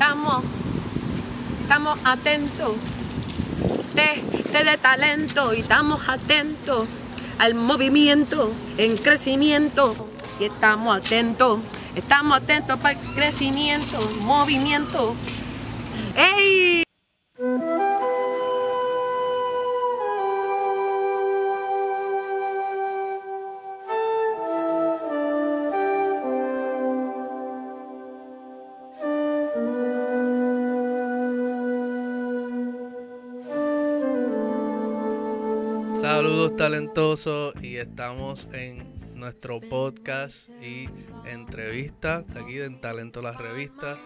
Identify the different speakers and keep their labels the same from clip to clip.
Speaker 1: estamos, estamos atentos, de, de, de talento y estamos atentos al movimiento en crecimiento y estamos atentos, estamos atentos para el crecimiento, movimiento. ¡Ey!
Speaker 2: Talentosos y estamos en nuestro podcast y entrevista de aquí en Talento la Revista.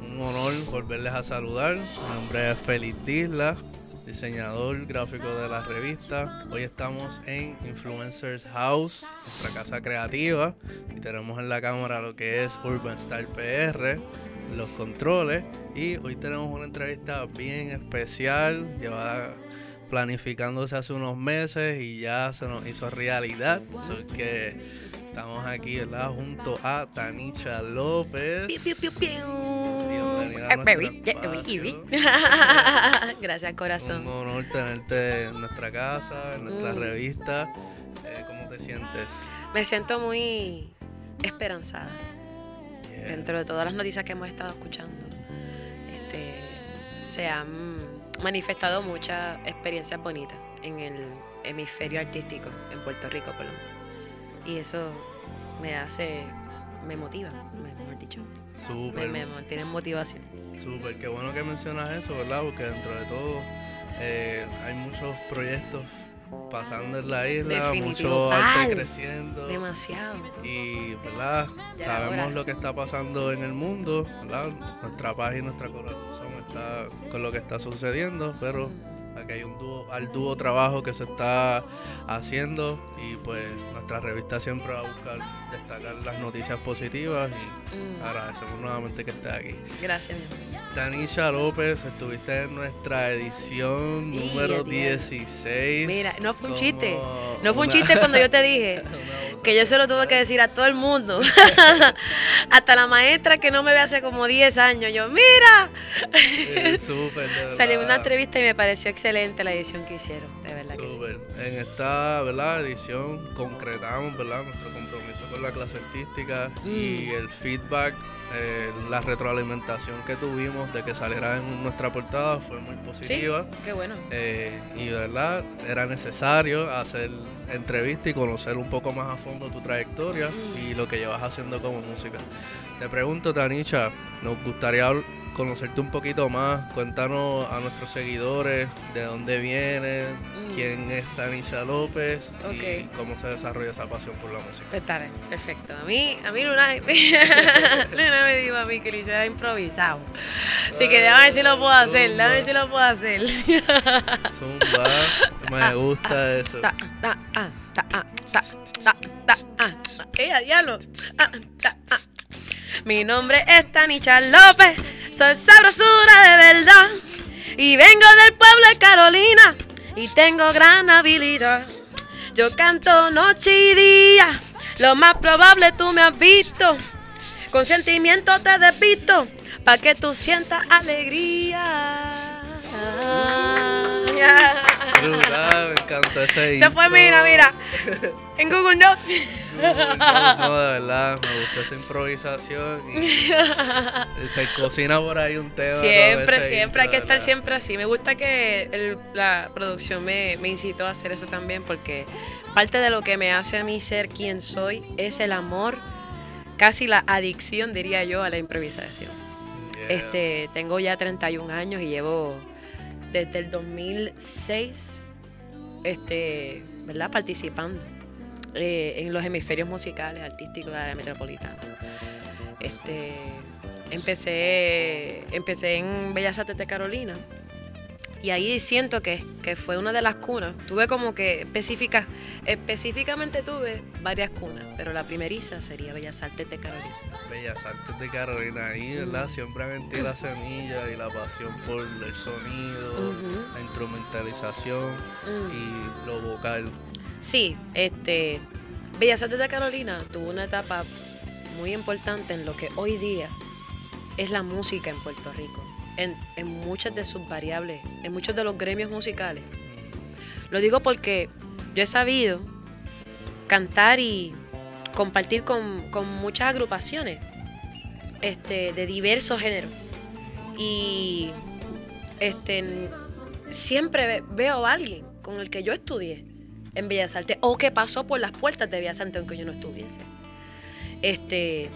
Speaker 2: Un honor volverles a saludar. Mi nombre es Félix Disla, diseñador gráfico de la revista. Hoy estamos en Influencers House, nuestra casa creativa, y tenemos en la cámara lo que es Urban Style PR, los controles. Y hoy tenemos una entrevista bien especial, llevada planificándose hace unos meses y ya se nos hizo realidad. So que estamos aquí ¿verdad? junto a Tanisha López.
Speaker 1: Piu, piu, piu, piu. Eh. Gracias,
Speaker 2: Un
Speaker 1: corazón.
Speaker 2: honor tenerte en nuestra casa, en nuestra
Speaker 1: Mm.
Speaker 2: revista. Eh, ¿Cómo te sientes?
Speaker 1: Me siento muy esperanzada
Speaker 2: Yeah.
Speaker 1: dentro de todas las noticias que hemos estado escuchando. Este, se han manifestado muchas experiencias bonitas en el hemisferio artístico en Puerto Rico, por lo menos. Y eso me hace, me motiva, mejor dicho. Me,
Speaker 2: Súper,
Speaker 1: me mantiene en motivación.
Speaker 2: súper. Qué bueno que mencionas eso, ¿verdad? Porque dentro de todo eh, hay muchos proyectos pasando en la isla,
Speaker 1: Definitivo.
Speaker 2: mucho arte
Speaker 1: Ay,
Speaker 2: creciendo.
Speaker 1: Demasiado.
Speaker 2: Y, ¿verdad?
Speaker 1: Ya
Speaker 2: Sabemos lo que está pasando en el mundo, ¿verdad? Nuestra paz y nuestra corazón está con lo que está sucediendo, pero aquí hay un dúo, al dúo trabajo que se está haciendo y pues nuestra revista siempre va a buscar destacar las noticias positivas y
Speaker 1: Mm,
Speaker 2: agradecemos nuevamente que estés aquí.
Speaker 1: Gracias, mi amor.
Speaker 2: Tanisha López, estuviste en nuestra edición número
Speaker 1: adiós.
Speaker 2: 16.
Speaker 1: Mira, no fue un chiste. No fue un chiste cuando yo te dije que yo se lo tuve que decir a todo el mundo. Hasta la maestra que no me ve hace como 10 años. Yo, mira.
Speaker 2: Eh, Súper,
Speaker 1: en una entrevista y me pareció excelente la edición que hicieron. De verdad que sí.
Speaker 2: Súper. En esta ¿verdad? edición concretamos ¿verdad? nuestro compromiso con la clase artística y
Speaker 1: Mm.
Speaker 2: el feedback, eh, la retroalimentación que tuvimos de que saliera en nuestra portada fue muy
Speaker 1: Sí,
Speaker 2: positiva.
Speaker 1: qué bueno.
Speaker 2: Eh, y de verdad era necesario hacer entrevista y conocer un poco más a fondo tu trayectoria
Speaker 1: Mm.
Speaker 2: y lo que llevas haciendo como música. Te pregunto, Tanisha, nos gustaría conocerte un poquito más. Cuéntanos a nuestros seguidores de dónde vienes,
Speaker 1: Mm.
Speaker 2: quién es Tanisha López y cómo se desarrolla esa pasión por la música.
Speaker 1: Pues está bien, perfecto. A mí, a mí Luna, Luna me dijo a mí que lo hiciera improvisado. Así que déjame ver si lo puedo hacer, déjame ver si lo puedo hacer.
Speaker 2: Zumba, me gusta eso.
Speaker 1: Ta, ta, ah, ta, ah, ta, ta, ta, ah. ¡Eh, a diablo! Ah, ah. Mi nombre es Tanicha López, soy sabrosura de verdad. Y vengo del pueblo de Carolina y tengo gran habilidad. Yo canto noche y día, lo más probable tú me has visto. Con sentimiento te despisto, pa' que tú sientas alegría.
Speaker 2: Brutal, me encantó ese
Speaker 1: Se fue, mira, mira. En Google Notes.
Speaker 2: No, no, de verdad, me gusta esa improvisación y se cocina por ahí un tema.
Speaker 1: Siempre, siempre hay que estar siempre así. Me gusta que el- la producción me, me incitó a hacer eso también porque parte de lo que me hace a mí ser quien soy es el amor, casi la adicción, diría yo, a la improvisación.
Speaker 2: Yeah.
Speaker 1: Este, tengo ya 31 años y llevo desde el 2006, este, ¿verdad? Participando eh, en los hemisferios musicales, artísticos de la área metropolitana. Este, empecé, empecé en Bellas Artes de Carolina y ahí siento que, que fue una de las cunas. Tuve como que específicas, específicamente tuve varias cunas, pero la primeriza sería Bellas Artes de Carolina.
Speaker 2: Bellas Artes de Carolina, ahí, ¿verdad? Siembran en ti la semilla y la pasión por el sonido, la instrumentalización y lo vocal.
Speaker 1: Sí, este, Bellas Artes de Carolina tuvo una etapa muy importante en lo que hoy día es la música en Puerto Rico, en, en muchas de sus variables, en muchos de los gremios musicales. Lo digo porque yo he sabido cantar y compartir con, con muchas agrupaciones este, de diversos géneros. Y este, siempre ve- veo a alguien con el que yo estudié en Bellas Artes o que pasó por las puertas de Bellas Artes aunque yo no estuviese. Este,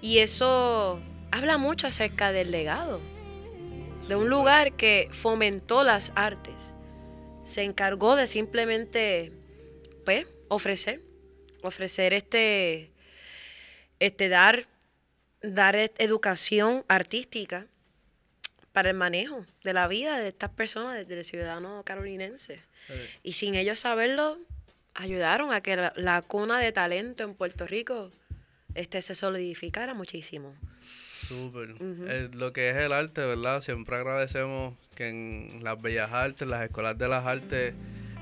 Speaker 1: y eso habla mucho acerca del legado de un lugar que fomentó las artes. Se encargó de simplemente pues, ofrecer, ofrecer este, este dar, dar e- educación artística para el manejo de la vida de estas personas, del ciudadano carolinense. Y sin ellos saberlo, ayudaron a que la, la cuna de talento en Puerto Rico este, se solidificara muchísimo.
Speaker 2: Súper. Eh, lo que es el arte, ¿verdad? Siempre agradecemos que en las bellas artes, las escuelas de las artes,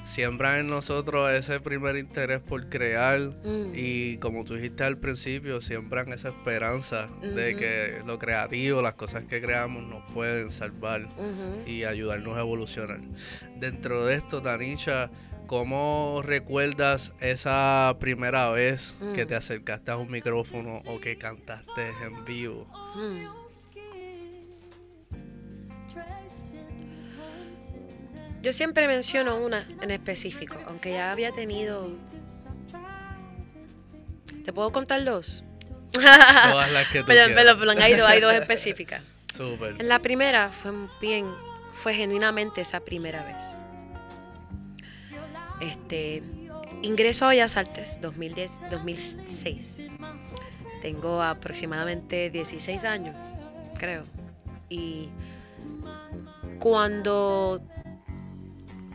Speaker 2: siembran en nosotros ese primer interés por crear
Speaker 1: Mm.
Speaker 2: y como tú dijiste al principio, siembran esa esperanza de que lo creativo, las cosas que creamos nos pueden salvar y ayudarnos a evolucionar. Dentro de esto, Tanisha, ¿cómo recuerdas esa primera vez que
Speaker 1: Mm.
Speaker 2: te acercaste a un micrófono o que cantaste en vivo?
Speaker 1: Mm. Yo siempre menciono una en específico, aunque ya había tenido... ¿Te puedo contar dos?
Speaker 2: Todas las que tú
Speaker 1: dos, hay dos específicas.
Speaker 2: Súper.
Speaker 1: En la primera fue bien, fue genuinamente esa primera vez. Este, ingreso a Bellas Artes 2010, 2006. Tengo aproximadamente 16 años, creo. Y cuando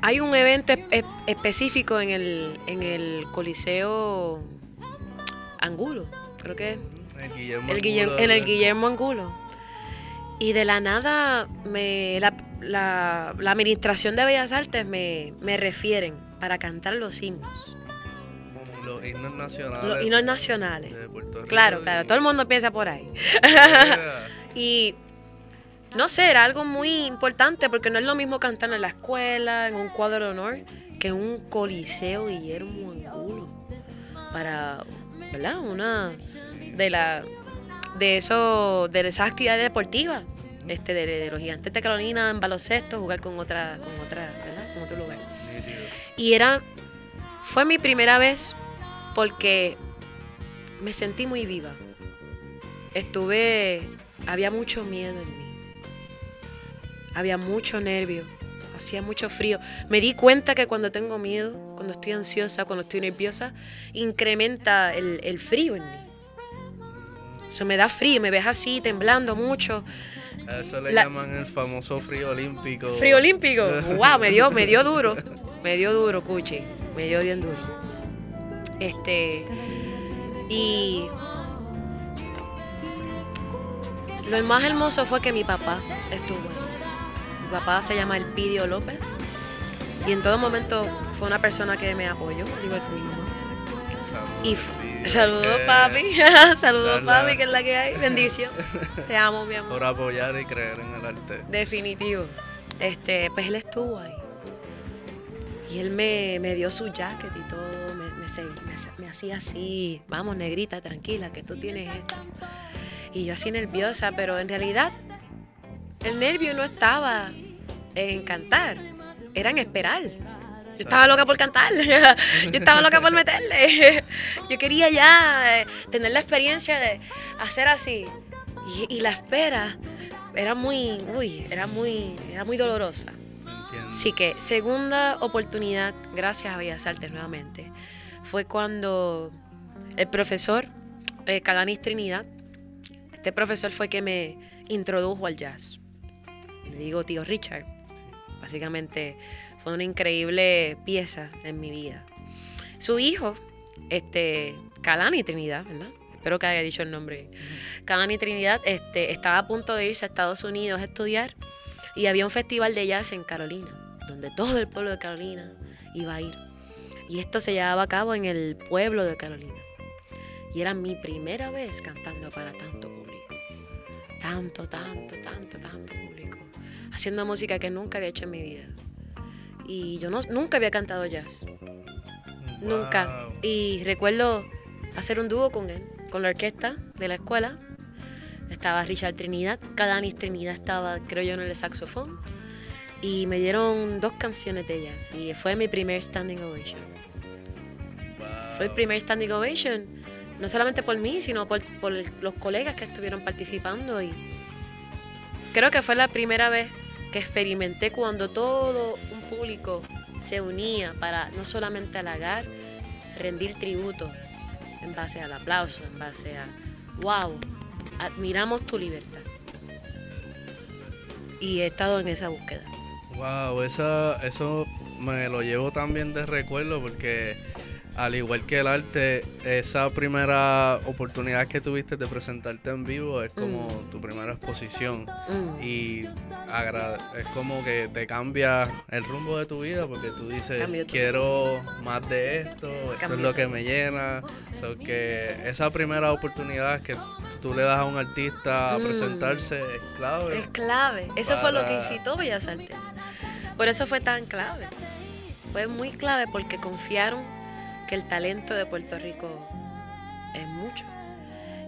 Speaker 1: hay un evento es- es- específico en el, en el Coliseo Angulo, creo que es
Speaker 2: El Guillermo
Speaker 1: el Guillermo-
Speaker 2: Angulo,
Speaker 1: en el. Guillermo Angulo. Y de la nada, me, la, la- la administración de Bellas Artes me, me refieren para cantar los himnos,
Speaker 2: Los himnos nacionales.
Speaker 1: los himnos nacionales.
Speaker 2: de Puerto Rico
Speaker 1: Claro, claro, todo el mundo piensa por ahí. Y no sé, era algo muy importante porque no es lo mismo cantar en la escuela, en un cuadro de honor, que en un coliseo Guillermo Angulo. Para, ¿verdad? Una de la de eso, de esas actividades deportivas, este, de, los gigantes de Carolina en baloncesto, jugar con otra, con otra, ¿verdad? Con otro lugar. Y era, fue mi primera vez porque me sentí muy viva. Estuve, había mucho miedo en mí. Había mucho nervio, hacía mucho frío. Me di cuenta que cuando tengo miedo, cuando estoy ansiosa, cuando estoy nerviosa, incrementa el, el frío en mí. Eso me da frío, me ves así, temblando mucho.
Speaker 2: A eso le
Speaker 1: La-
Speaker 2: llaman el famoso frío olímpico.
Speaker 1: Frío olímpico. Wow, me dio, me dio duro. Me dio duro, Cuchi. Me dio bien duro. Este. Y. Lo más hermoso fue que mi papá estuvo. Mi papá se llama Elpidio López. Y en todo momento fue una persona que me apoyó, al igual que mi mamá.
Speaker 2: Saludos,
Speaker 1: Y papi. saludos, papi, que es la que hay. Bendición. Te amo, mi amor.
Speaker 2: Por apoyar y creer en el arte.
Speaker 1: Definitivo. Este, pues él estuvo ahí. Y él me, me dio su jacket y todo. Me, me hacía así. Vamos, negrita, tranquila, que tú tienes esto. Y yo así nerviosa, pero en realidad el nervio no estaba en cantar, era en esperar. Yo estaba loca por cantar, yo estaba loca por meterle. Yo quería ya eh, tener la experiencia de hacer así. Y, y la espera era muy, uy, era muy, era muy dolorosa.
Speaker 2: Entiendo.
Speaker 1: Así que segunda oportunidad, gracias a Bellas Artes nuevamente, fue cuando el profesor eh, Calanis Trinidad, este profesor fue que me introdujo al jazz. Digo tío Richard. Básicamente fue una increíble pieza en mi vida. Su hijo, este, Calani Trinidad, ¿verdad? Espero que haya dicho el nombre. Calani Trinidad este, estaba a punto de irse a Estados Unidos a estudiar y había un festival de jazz en Carolina, donde todo el pueblo de Carolina iba a ir. Y esto se llevaba a cabo en el pueblo de Carolina. Y era mi primera vez cantando para tanto público. tanto, tanto, tanto, tanto público, haciendo música que nunca había hecho en mi vida. Y yo no, nunca había cantado jazz, nunca.
Speaker 2: Wow.
Speaker 1: Y recuerdo hacer un dúo con él, con la orquesta de la escuela. Estaba Richard Trinidad, Cadanis Trinidad estaba, creo yo, en el saxofón. Y me dieron dos canciones de ellas. Y fue mi primer standing ovation. Fue el
Speaker 2: Wow.
Speaker 1: primer standing ovation, no solamente por mí, sino por, por los colegas que estuvieron participando. Y creo que fue la primera vez que experimenté cuando todo un público se unía para no solamente halagar, rendir tributo en base al aplauso, en base a, wow, admiramos tu libertad. Y he estado en esa búsqueda.
Speaker 2: Wow, esa, eso me lo llevo también de recuerdo porque al igual que el arte, esa primera oportunidad que tuviste de presentarte en vivo es como tu primera exposición
Speaker 1: Mm.
Speaker 2: y es como que te cambia el rumbo de tu vida porque tú dices quiero más de esto, esto es lo que me llena, so que esa primera oportunidad que tú le das a un artista a
Speaker 1: Mm.
Speaker 2: presentarse es clave.
Speaker 1: Es clave. Eso fue lo que incitó Bellas Artes. Por eso fue tan clave. Fue muy clave porque confiaron que el talento de Puerto Rico es mucho.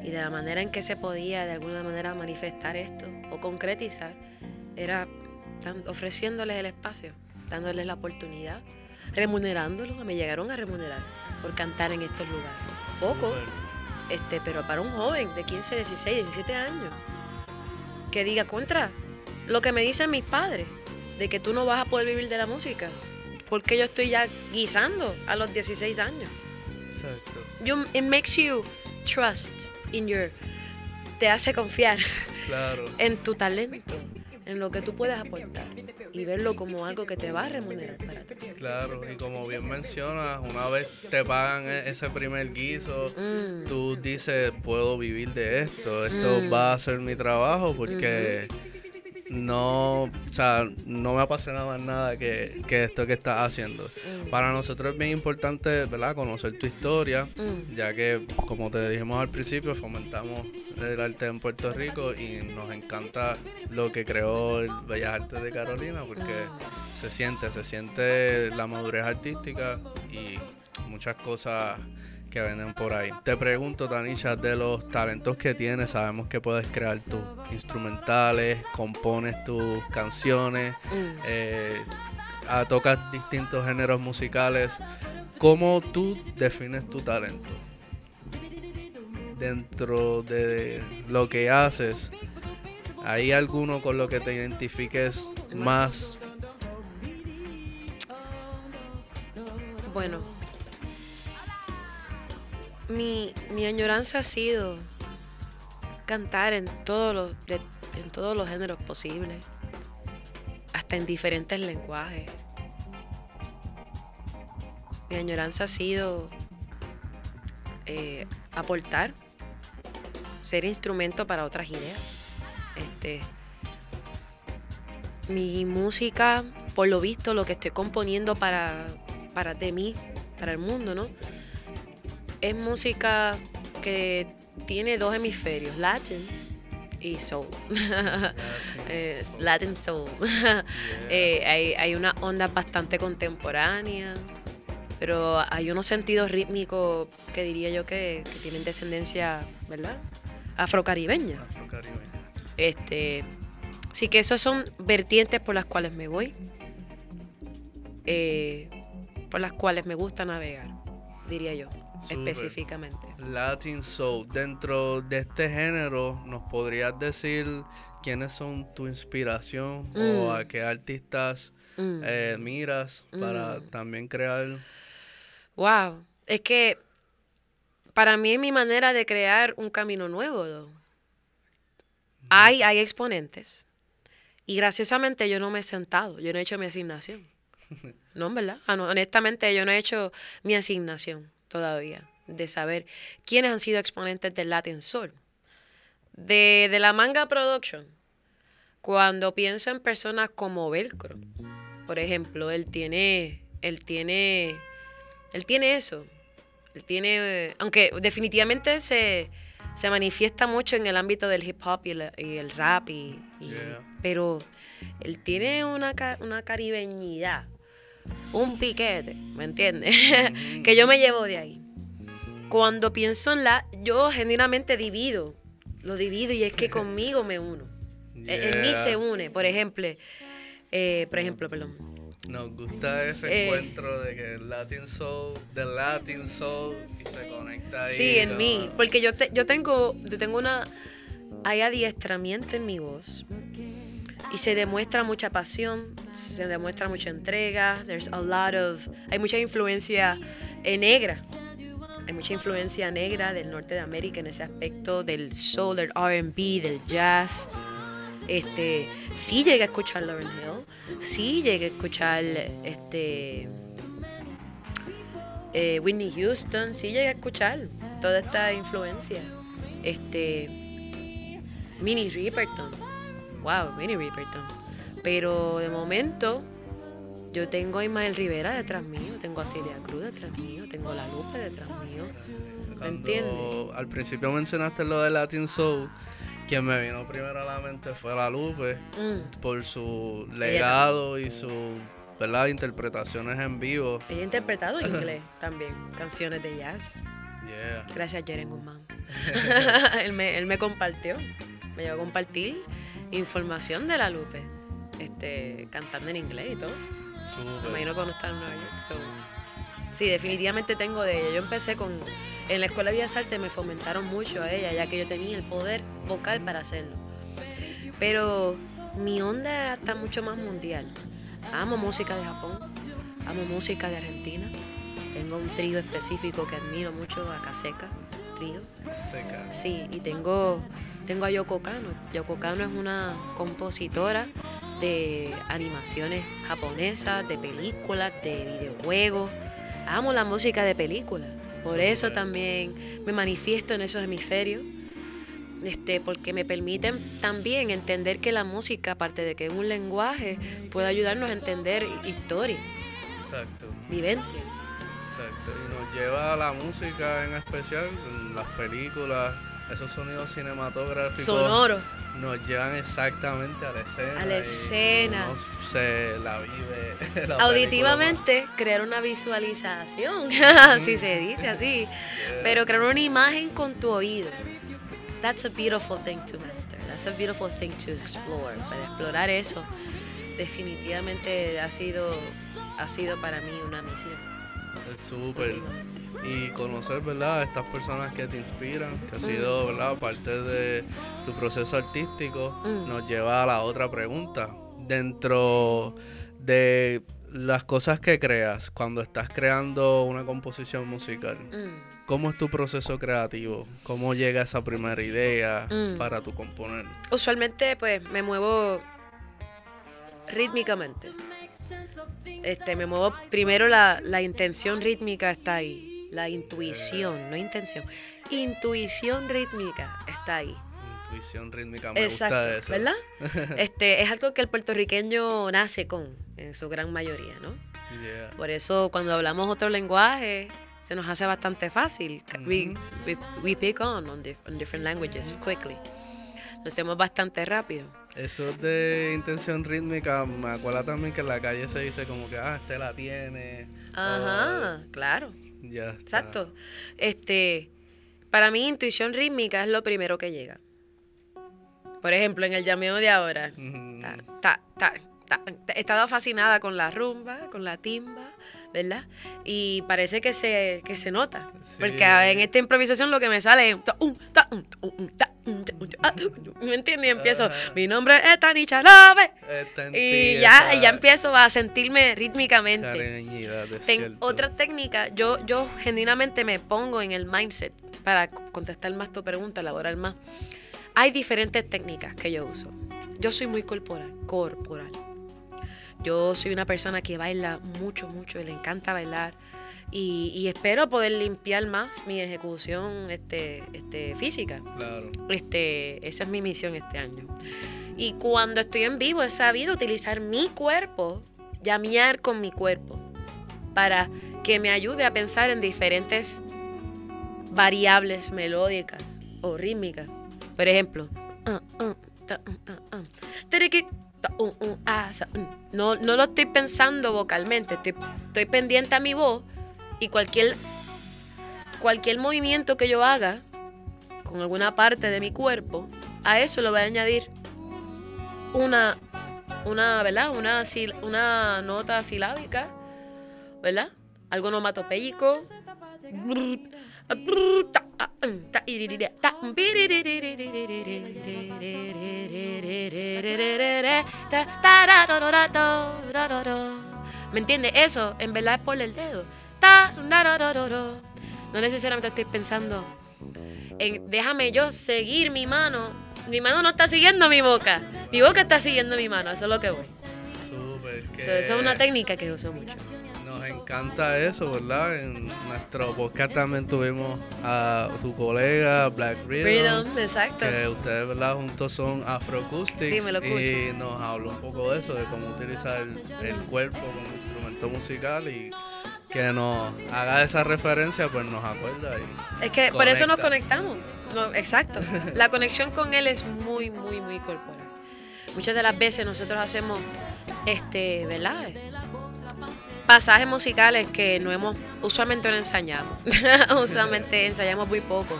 Speaker 1: Y de la manera en que se podía de alguna manera manifestar esto o concretizar era ofreciéndoles el espacio, dándoles la oportunidad, remunerándolos. Me llegaron a remunerar por cantar en estos lugares. Poco, este, pero para un joven de 15, 16, 17 años, que diga contra lo que me dicen mis padres, de que tú no vas a poder vivir de la música, porque yo estoy ya guisando a los 16 años.
Speaker 2: Exacto.
Speaker 1: You, it makes you trust in your, te hace confiar
Speaker 2: Claro.
Speaker 1: en tu talento, en lo que tú puedes aportar y verlo como algo que te va a remunerar para ti.
Speaker 2: Claro, y como bien mencionas, una vez te pagan e- ese primer guiso,
Speaker 1: Mm,
Speaker 2: tú dices, puedo vivir de esto, esto
Speaker 1: Mm.
Speaker 2: va a ser mi trabajo porque no, o sea, no me apasiona más nada que, que esto que estás haciendo.
Speaker 1: mm,
Speaker 2: Para nosotros es bien importante, ¿verdad? Conocer tu historia,
Speaker 1: mm,
Speaker 2: ya que, como te dijimos al principio, fomentamos el arte en Puerto Rico y nos encanta lo que creó el Bellas Artes de Carolina porque
Speaker 1: mm.
Speaker 2: se siente, se siente la madurez artística y muchas cosas que venden por ahí. Te pregunto, Tanisha, de los talentos que tienes, sabemos que puedes crear tus instrumentales, compones tus canciones,
Speaker 1: Mm.
Speaker 2: eh, tocas distintos géneros musicales. ¿Cómo tú defines tu talento? Dentro de lo que haces, ¿hay alguno con lo que te identifiques más?
Speaker 1: Bueno, mi, mi añoranza ha sido cantar en todos los, en todos los géneros posibles, hasta en diferentes lenguajes. Mi añoranza ha sido eh, aportar, ser instrumento para otras ideas. Este, mi música, por lo visto, lo que estoy componiendo para, para de mí, para el mundo, ¿no? Es música que tiene dos hemisferios, Latin y Soul. Latin Soul. Eh, hay, hay una onda bastante contemporánea, pero hay unos sentidos rítmicos que diría yo que, que tienen descendencia, ¿verdad? Afrocaribeña.
Speaker 2: Afrocaribeño.
Speaker 1: Este, sí que esas son vertientes por las cuales me voy, eh, por las cuales me gusta navegar, diría yo, Específicamente.
Speaker 2: Latin Soul. Dentro de este género, ¿nos podrías decir quiénes son tu inspiración o
Speaker 1: Mm.
Speaker 2: a qué artistas
Speaker 1: Mm.
Speaker 2: eh, miras para
Speaker 1: Mm.
Speaker 2: también crear?
Speaker 1: Wow, es que para mí es mi manera de crear un camino nuevo. Hay, hay exponentes. Y graciosamente yo no me he sentado, yo no he hecho mi asignación. No, verdad. Ah, no, honestamente yo no he hecho mi asignación todavía de saber quiénes han sido exponentes del Latin Soul. De, de la Manga Production, cuando pienso en personas como Velcro, por ejemplo, él tiene, él tiene, él tiene eso. Él tiene, aunque definitivamente se, se manifiesta mucho en el ámbito del hip hop y el, y el rap, y, y-
Speaker 2: Yeah.
Speaker 1: pero él tiene una, una caribeñidad, un piquete, ¿me entiendes?
Speaker 2: Ujú.
Speaker 1: que yo me llevo de ahí. Cuando pienso en la, yo genuinamente divido, lo divido y es que conmigo me uno. En- En mí se une, por ejemplo, eh, por ejemplo, perdón.
Speaker 2: Nos gusta ese
Speaker 1: Eh.
Speaker 2: encuentro de que el Latin Soul, del Latin Soul, y se conecta ahí.
Speaker 1: Sí, en mí, porque yo, te- yo tengo, yo tengo una, hay adiestramiento en mi voz y se demuestra mucha pasión, se demuestra mucha entrega, there's a lot of, hay mucha influencia negra, hay mucha influencia negra del norte de América en ese aspecto del soul, del R&B, del jazz. Este, sí llegué a escuchar Lauryn Hill, sí llegué a escuchar este eh, Whitney Houston, sí llegué a escuchar toda esta influencia. Este Minnie Riperton. Wow, Minnie Riperton. Pero de momento yo tengo a Ismael Rivera detrás mío, tengo a Celia Cruz detrás mío, tengo a La Lupe detrás mío.
Speaker 2: Cuando
Speaker 1: entiendes?
Speaker 2: Al principio mencionaste lo de Latin Soul. Quien me vino primero a la mente fue la Lupe
Speaker 1: Mm.
Speaker 2: por su legado y su ¿verdad? interpretaciones en vivo.
Speaker 1: Ella ha interpretado en inglés también canciones de jazz.
Speaker 2: Yeah.
Speaker 1: Gracias, Jeren Guzmán. él, me, él me compartió, me llegó a compartir información de la Lupe, este, cantando en inglés y todo. Me imagino cuando estaba en Nueva York. so, sí, definitivamente tengo de ella. Yo empecé con. En la Escuela de Bellas Artes me fomentaron mucho a ella, ya que yo tenía el poder vocal para hacerlo. Pero mi onda está mucho más mundial. Amo música de Japón, amo música de Argentina. Tengo un trío específico que admiro mucho, Akaseka,
Speaker 2: Seca.
Speaker 1: Sí, y tengo, tengo a Yoko Kano. Yoko Kano es una compositora de animaciones japonesas, de películas, de videojuegos. Amo la música de películas. Por eso
Speaker 2: Súper.
Speaker 1: también me manifiesto en esos hemisferios. Este, porque me permiten también entender que la música, aparte de que es un lenguaje, puede ayudarnos a entender historia,
Speaker 2: Exacto.
Speaker 1: vivencias.
Speaker 2: Exacto. Y nos lleva a la música en especial, las películas, esos sonidos cinematográficos.
Speaker 1: Sonoro.
Speaker 2: Nos llevan exactamente a la escena.
Speaker 1: A la escena.
Speaker 2: uno se la vive. la
Speaker 1: Auditivamente, crear una visualización, si se dice así.
Speaker 2: Yeah.
Speaker 1: Pero crear una imagen con tu oído. That's a beautiful thing to master. That's a beautiful thing to explore. Para explorar eso, definitivamente ha sido, ha sido para mí una misión.
Speaker 2: Es súper. Y conocer, ¿verdad? A estas personas que te inspiran, que ha
Speaker 1: Mm.
Speaker 2: sido, ¿verdad? Parte de tu proceso artístico,
Speaker 1: Mm.
Speaker 2: nos lleva a la otra pregunta. Dentro de las cosas que creas, cuando estás creando una composición musical,
Speaker 1: Mm.
Speaker 2: ¿cómo es tu proceso creativo? ¿Cómo llega esa primera idea
Speaker 1: Mm.
Speaker 2: para tu componer?
Speaker 1: Usualmente, pues, me muevo rítmicamente. Este, me muevo, primero la, la intención rítmica está ahí. La intuición, no intención. Intuición rítmica está ahí.
Speaker 2: Intuición rítmica, me
Speaker 1: Exacto,
Speaker 2: gusta eso.
Speaker 1: ¿verdad? Este, es algo que el puertorriqueño nace con, en su gran mayoría, ¿no?
Speaker 2: Yeah.
Speaker 1: Por eso cuando hablamos otro lenguaje se nos hace bastante fácil. we,
Speaker 2: Ujú.
Speaker 1: we, we pick on on, dif- on different languages quickly. Lo hacemos bastante rápido.
Speaker 2: Eso de intención rítmica, me acuerda también que en la calle se dice como que, ah, este la tiene.
Speaker 1: Ajá, claro,
Speaker 2: ya está.
Speaker 1: exacto. Este, para mí intuición rítmica es lo primero que llega. Por ejemplo, en el llameo de ahora, ta, ta, he estado fascinada con la rumba, con la timba, ¿verdad? Y parece que se, que se nota.
Speaker 2: Sí.
Speaker 1: Porque en esta improvisación lo que me sale es... ¿Me entiendes? Y empiezo, mi nombre es Tanicha Love.
Speaker 2: Está en
Speaker 1: Y ya, y ya empiezo a sentirme rítmicamente.
Speaker 2: cariñidad, es
Speaker 1: En
Speaker 2: cierto.
Speaker 1: otra técnica, yo, yo genuinamente me pongo en el mindset para contestar más tu pregunta, elaborar más. Hay diferentes técnicas que yo uso. Yo soy muy corporal, corporal. Yo soy una persona que baila mucho, mucho y le encanta bailar. Y, y espero poder limpiar más mi ejecución este, este, física.
Speaker 2: Claro.
Speaker 1: Este, esa es mi misión este año. Y cuando estoy en vivo he sabido utilizar mi cuerpo, llamear con mi cuerpo, para que me ayude a pensar en diferentes variables melódicas o rítmica. Por ejemplo, ah, ah, ta, mm, no, no lo estoy pensando vocalmente, estoy, estoy pendiente a mi voz y cualquier, cualquier movimiento que yo haga con alguna parte de mi cuerpo, a eso le voy a añadir una, una, ¿verdad? Una, una nota silábica, ¿verdad? Algo onomatopéyico. ¿Me entiendes? Eso en verdad es por el dedo. No necesariamente estoy pensando en déjame yo seguir mi mano. Mi mano no está siguiendo mi boca. Mi boca está siguiendo mi mano. Eso es lo que voy.
Speaker 2: Súper. que
Speaker 1: So, eso es una técnica que uso mucho.
Speaker 2: Nos encanta eso, ¿verdad? En nuestro podcast también tuvimos a tu colega Black Rhythm.
Speaker 1: Freedom, exacto.
Speaker 2: Que ustedes, ¿verdad? Juntos son Afroacoustics.
Speaker 1: Dímelo,
Speaker 2: y nos habló un poco de eso, de cómo utilizar el cuerpo como instrumento musical y que nos haga esa referencia, pues nos acuerda. Y,
Speaker 1: Es que por eso nos
Speaker 2: Conecta.
Speaker 1: conectamos. No, exacto. La conexión con él es muy, muy, muy corporal. Muchas de las veces nosotros hacemos, este, ¿verdad? Pasajes musicales que no hemos, usualmente no ensayamos. usualmente ensayamos muy poco,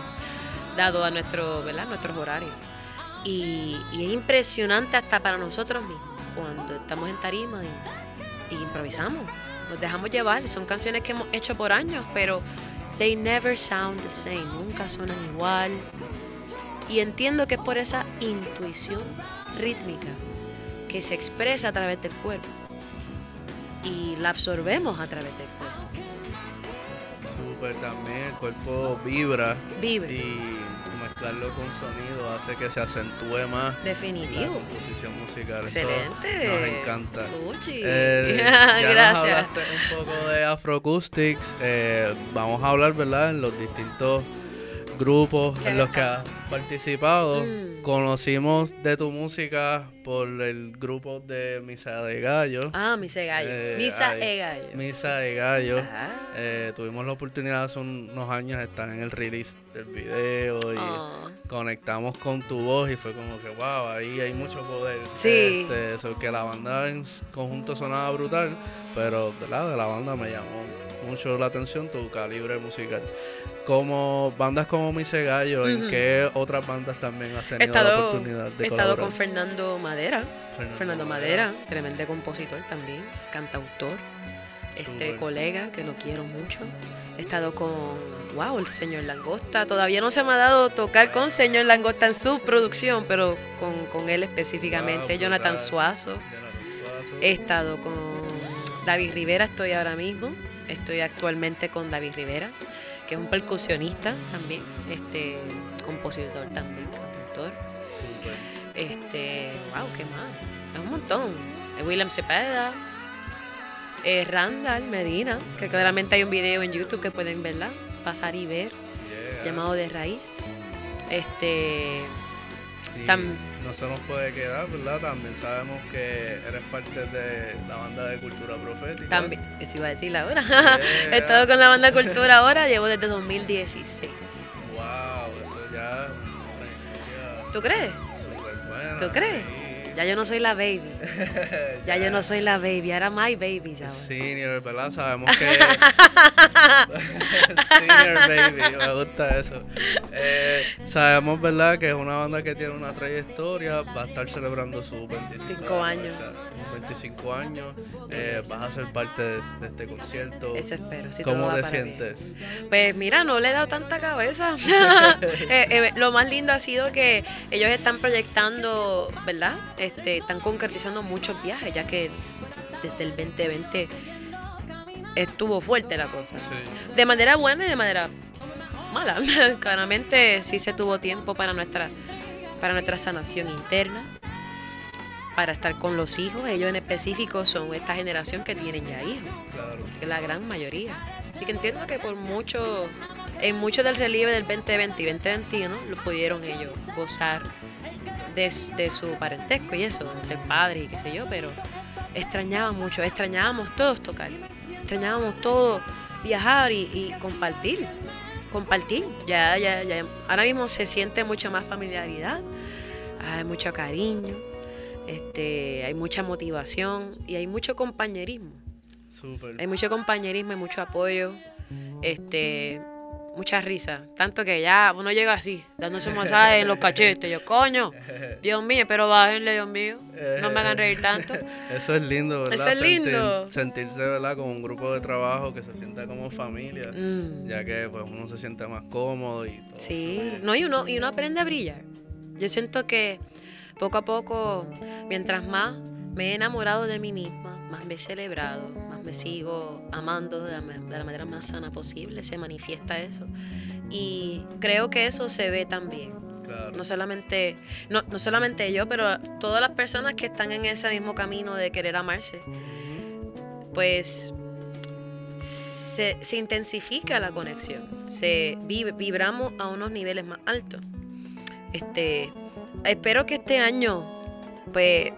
Speaker 1: dado a nuestro, ¿verdad? nuestros horarios. Y, es impresionante hasta para nosotros mismos, cuando estamos en tarima y, y improvisamos. Nos dejamos llevar. Son canciones que hemos hecho por años, pero they never sound the same, nunca suenan igual. Y entiendo que es por esa intuición rítmica que se expresa a través del cuerpo y la absorbemos a través del cuerpo.
Speaker 2: súper también, el cuerpo vibra
Speaker 1: Vibra.
Speaker 2: y mezclarlo con sonido hace que se acentúe más la
Speaker 1: Definitivo.
Speaker 2: composición musical. Eso
Speaker 1: Excelente.
Speaker 2: nos encanta. Eh, ya nos
Speaker 1: Gracias.
Speaker 2: hablaste un poco de Afroacoustics. eh, vamos a hablar, ¿verdad? En los distintos grupos en los que has participado.
Speaker 1: Mm.
Speaker 2: Conocimos de tu música por el grupo de Misa de Gallo.
Speaker 1: Ah, misa de gallo.
Speaker 2: Eh,
Speaker 1: misa de gallo.
Speaker 2: Misa de Gallo. Eh, tuvimos la oportunidad hace unos años de estar en el release del video y
Speaker 1: Ah.
Speaker 2: conectamos con tu voz y fue como que wow, ahí hay mucho poder.
Speaker 1: Sí.
Speaker 2: Este, eso que la banda en conjunto sonaba brutal, pero ¿verdad? de la banda me llamó mucho la atención tu calibre musical. Como bandas como Mise Gallo, ¿en qué otras bandas también has tenido la oportunidad de
Speaker 1: he estado
Speaker 2: colaborar?
Speaker 1: con Fernando Madera.
Speaker 2: Fernando,
Speaker 1: Fernando Madera, tremendo compositor también, cantautor, este
Speaker 2: Súper.
Speaker 1: colega que lo quiero mucho. He estado con, wow, el señor Langosta. Todavía no se me ha dado tocar con señor Langosta en su producción, pero con, con él específicamente,
Speaker 2: Wow,
Speaker 1: Jonathan. Suazo.
Speaker 2: Jonathan Suazo.
Speaker 1: He estado con David Rivera, estoy ahora mismo. Estoy actualmente con David Rivera, que es un percusionista también, este compositor también, cantautor. Este, wow, qué más. Es un montón. William Cepeda, eh, Randall Medina, que claramente hay un video en YouTube que pueden verla, pasar y ver,
Speaker 2: Yeah.
Speaker 1: llamado De Raíz. Este,
Speaker 2: Y
Speaker 1: Tam-
Speaker 2: no se nos puede quedar, ¿verdad? También sabemos que eres parte de la banda de cultura profética.
Speaker 1: también, eso iba a decir ahora. He estado con la banda Cultura ahora, llevo desde 2016.
Speaker 2: Wow, eso ya es una trayectoria
Speaker 1: ¿Tú crees?
Speaker 2: súper buena.
Speaker 1: ¿Tú crees?
Speaker 2: sí.
Speaker 1: Ya yo no soy la baby. Ya yo no soy la baby, ahora my babies ahora.
Speaker 2: Senior, ¿verdad? Sabemos que. Senior Baby, me gusta eso. Eh, sabemos, ¿verdad? Que es una banda que tiene una trayectoria. Va a estar celebrando sus 25
Speaker 1: Cinco años.
Speaker 2: 25 años. Eh, vas a ser parte de, de este concierto.
Speaker 1: Eso espero. Si
Speaker 2: ¿Cómo te
Speaker 1: para bien.
Speaker 2: sientes?
Speaker 1: Pues mira, no le he dado tanta cabeza. Eh, eh, lo más lindo ha sido que ellos están proyectando, ¿verdad? Este, están concretizando muchos viajes, ya que desde el 2020 estuvo fuerte la cosa.
Speaker 2: Sí.
Speaker 1: De manera buena y de manera mala. Claramente sí se tuvo tiempo para nuestra, para nuestra sanación interna, para estar con los hijos. Ellos en específico son esta generación que tienen ya hijos la gran mayoría. Así que entiendo que por mucho, en mucho del relieve del 2020 y 2021 lo pudieron ellos gozar de, su parentesco y eso, de ser padre y qué sé yo, pero extrañaba mucho, extrañábamos todos tocar, extrañábamos todos viajar y, y compartir. compartir. Ya, ya, ya. Ahora mismo se siente mucha más familiaridad, hay mucho cariño, este, hay mucha motivación y hay mucho compañerismo.
Speaker 2: Súper.
Speaker 1: Hay mucho compañerismo y mucho apoyo. Este, mucha risa. Tanto que ya uno llega así, dándose un masaje en los cachetes. Yo, coño, Dios mío, pero bájenle, Dios mío. No me hagan reír tanto.
Speaker 2: Eso es lindo, ¿verdad?
Speaker 1: Eso es
Speaker 2: Sentir-
Speaker 1: lindo.
Speaker 2: sentirse, ¿verdad? Como un grupo de trabajo que se sienta como familia.
Speaker 1: Mm.
Speaker 2: Ya que pues uno se siente más cómodo y todo.
Speaker 1: Sí, no, y uno, y uno aprende a brillar. Yo siento que poco a poco, mientras más me he enamorado de mí misma, más me he celebrado, más me sigo amando de la, de la manera más sana posible, se manifiesta eso. Y creo que eso se ve también.
Speaker 2: Claro.
Speaker 1: No solamente, no, no solamente yo, pero todas las personas que están en ese mismo camino de querer amarse, pues se, se intensifica la conexión, se vi- vibramos a unos niveles más altos. Este, espero que este año, pues,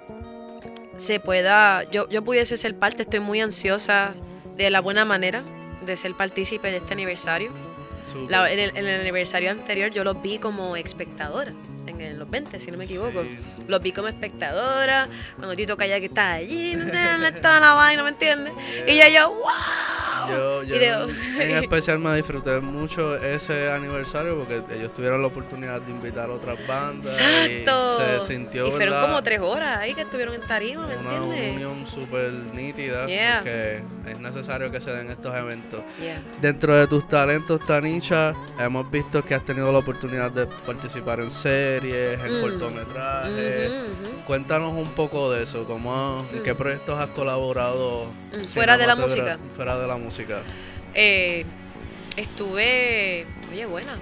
Speaker 1: se pueda, yo, yo pudiese ser parte, estoy muy ansiosa de la buena manera de ser partícipe de este aniversario. La- en, el, en el aniversario anterior yo los vi como espectadora, en, el- los 20, si no me equivoco.
Speaker 2: Sí.
Speaker 1: Los vi como espectadora, cuando Tito Calla que está allí, no entiendes toda la vaina, ¿me entiendes? Y yo, yo, wow.
Speaker 2: Yo, yo en, en especial me disfruté mucho ese aniversario porque ellos tuvieron la oportunidad de invitar a otras bandas.
Speaker 1: Exacto.
Speaker 2: Y se sintió
Speaker 1: Y fueron
Speaker 2: ¿verdad?
Speaker 1: como tres horas ahí que estuvieron en tarima, ¿me
Speaker 2: una
Speaker 1: entiendes?
Speaker 2: unión súper nítida
Speaker 1: Yeah.
Speaker 2: porque es necesario que se den estos eventos.
Speaker 1: Yeah.
Speaker 2: Dentro de tus talentos, Tanisha, hemos visto que has tenido la oportunidad de participar en series, en
Speaker 1: Mm.
Speaker 2: cortometrajes. Cuéntanos un poco de eso, cómo, en qué
Speaker 1: Mm.
Speaker 2: proyectos has colaborado
Speaker 1: Mm, fuera de la música.
Speaker 2: Fuera de la música.
Speaker 1: Eh, estuve, oye, buena.